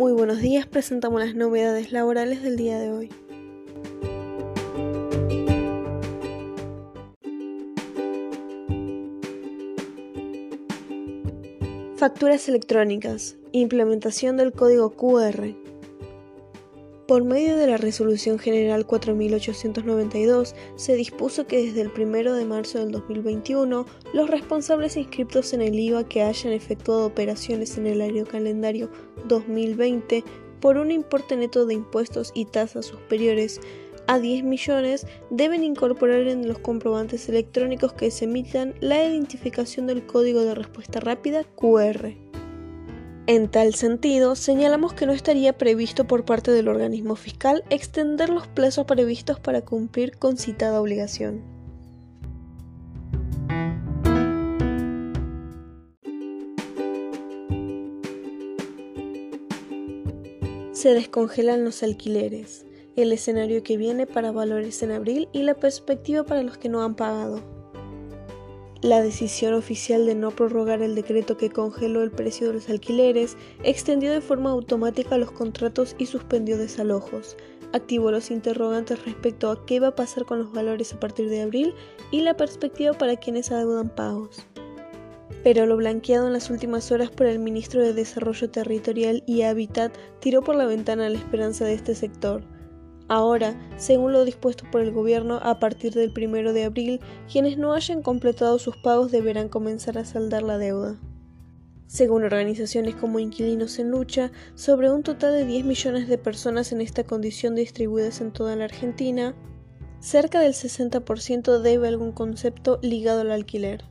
Muy buenos días, presentamos las novedades laborales del día de hoy. Facturas electrónicas. Implementación del código QR. Por medio de la Resolución General 4892, se dispuso que desde el 1 de marzo del 2021, los responsables inscriptos en el IVA que hayan efectuado operaciones en el año calendario 2020 por un importe neto de impuestos y tasas superiores a 10 millones deben incorporar en los comprobantes electrónicos que se emitan la identificación del código de respuesta rápida QR. En tal sentido, señalamos que no estaría previsto por parte del organismo fiscal extender los plazos previstos para cumplir con citada obligación. Se descongelan los alquileres, el escenario que viene para valores en abril y la perspectiva para los que no han pagado. La decisión oficial de no prorrogar el decreto que congeló el precio de los alquileres extendió de forma automática los contratos y suspendió desalojos. Activó los interrogantes respecto a qué va a pasar con los valores a partir de abril y la perspectiva para quienes adeudan pagos. Pero lo blanqueado en las últimas horas por el ministro de Desarrollo Territorial y Hábitat tiró por la ventana la esperanza de este sector. Ahora, según lo dispuesto por el gobierno, a partir del 1 de abril, quienes no hayan completado sus pagos deberán comenzar a saldar la deuda. Según organizaciones como Inquilinos en Lucha, sobre un total de 10 millones de personas en esta condición distribuidas en toda la Argentina, cerca del 60% debe algún concepto ligado al alquiler.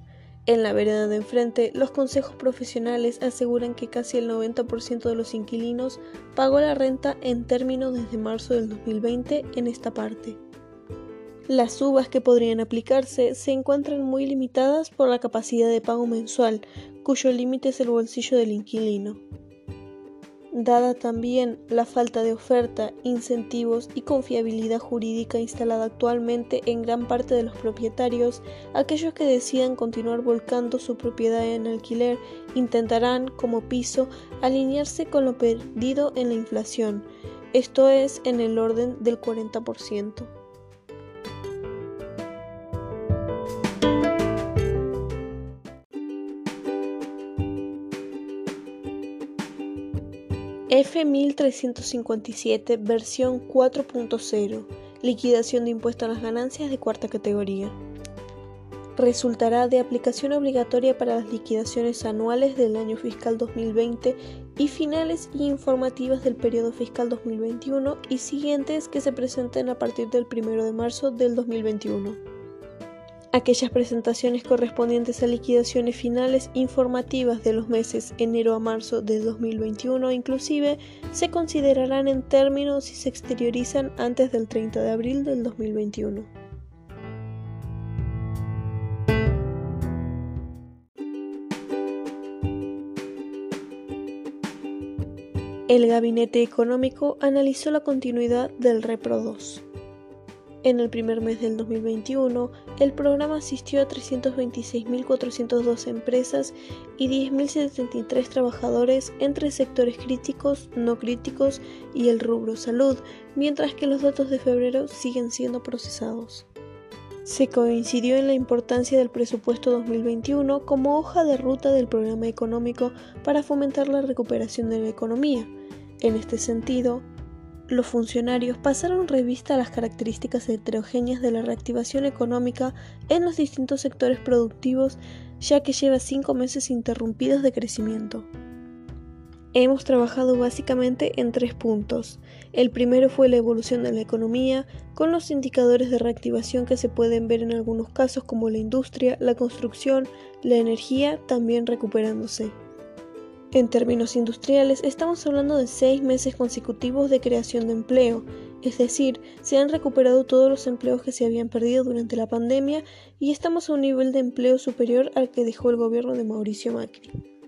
En la vereda de enfrente, los consejos profesionales aseguran que casi el 90% de los inquilinos pagó la renta en términos desde marzo del 2020 en esta parte. Las subas que podrían aplicarse se encuentran muy limitadas por la capacidad de pago mensual, cuyo límite es el bolsillo del inquilino. Dada también la falta de oferta, incentivos y confiabilidad jurídica instalada actualmente en gran parte de los propietarios, aquellos que decidan continuar volcando su propiedad en alquiler intentarán, como piso, alinearse con lo perdido en la inflación, esto es en el orden del 40%. F1357 versión 4.0 Liquidación de impuesto a las ganancias de cuarta categoría. Resultará de aplicación obligatoria para las liquidaciones anuales del año fiscal 2020 y finales y informativas del periodo fiscal 2021 y siguientes que se presenten a partir del 1 de marzo del 2021. Aquellas presentaciones correspondientes a liquidaciones finales informativas de los meses enero a marzo de 2021 inclusive se considerarán en términos si se exteriorizan antes del 30 de abril del 2021. El Gabinete Económico analizó la continuidad del Repro 2. En el primer mes del 2021, el programa asistió a 326.402 empresas y 10.073 trabajadores entre sectores críticos, no críticos y el rubro salud, mientras que los datos de febrero siguen siendo procesados. Se coincidió en la importancia del presupuesto 2021 como hoja de ruta del programa económico para fomentar la recuperación de la economía. En este sentido, los funcionarios pasaron revista a las características heterogéneas de la reactivación económica en los distintos sectores productivos, ya que lleva cinco meses interrumpidos de crecimiento. Hemos trabajado básicamente en tres puntos. El primero fue la evolución de la economía, con los indicadores de reactivación que se pueden ver en algunos casos como la industria, la construcción, la energía también recuperándose. En términos industriales, estamos hablando de seis meses consecutivos de creación de empleo, es decir, se han recuperado todos los empleos que se habían perdido durante la pandemia y estamos a un nivel de empleo superior al que dejó el gobierno de Mauricio Macri.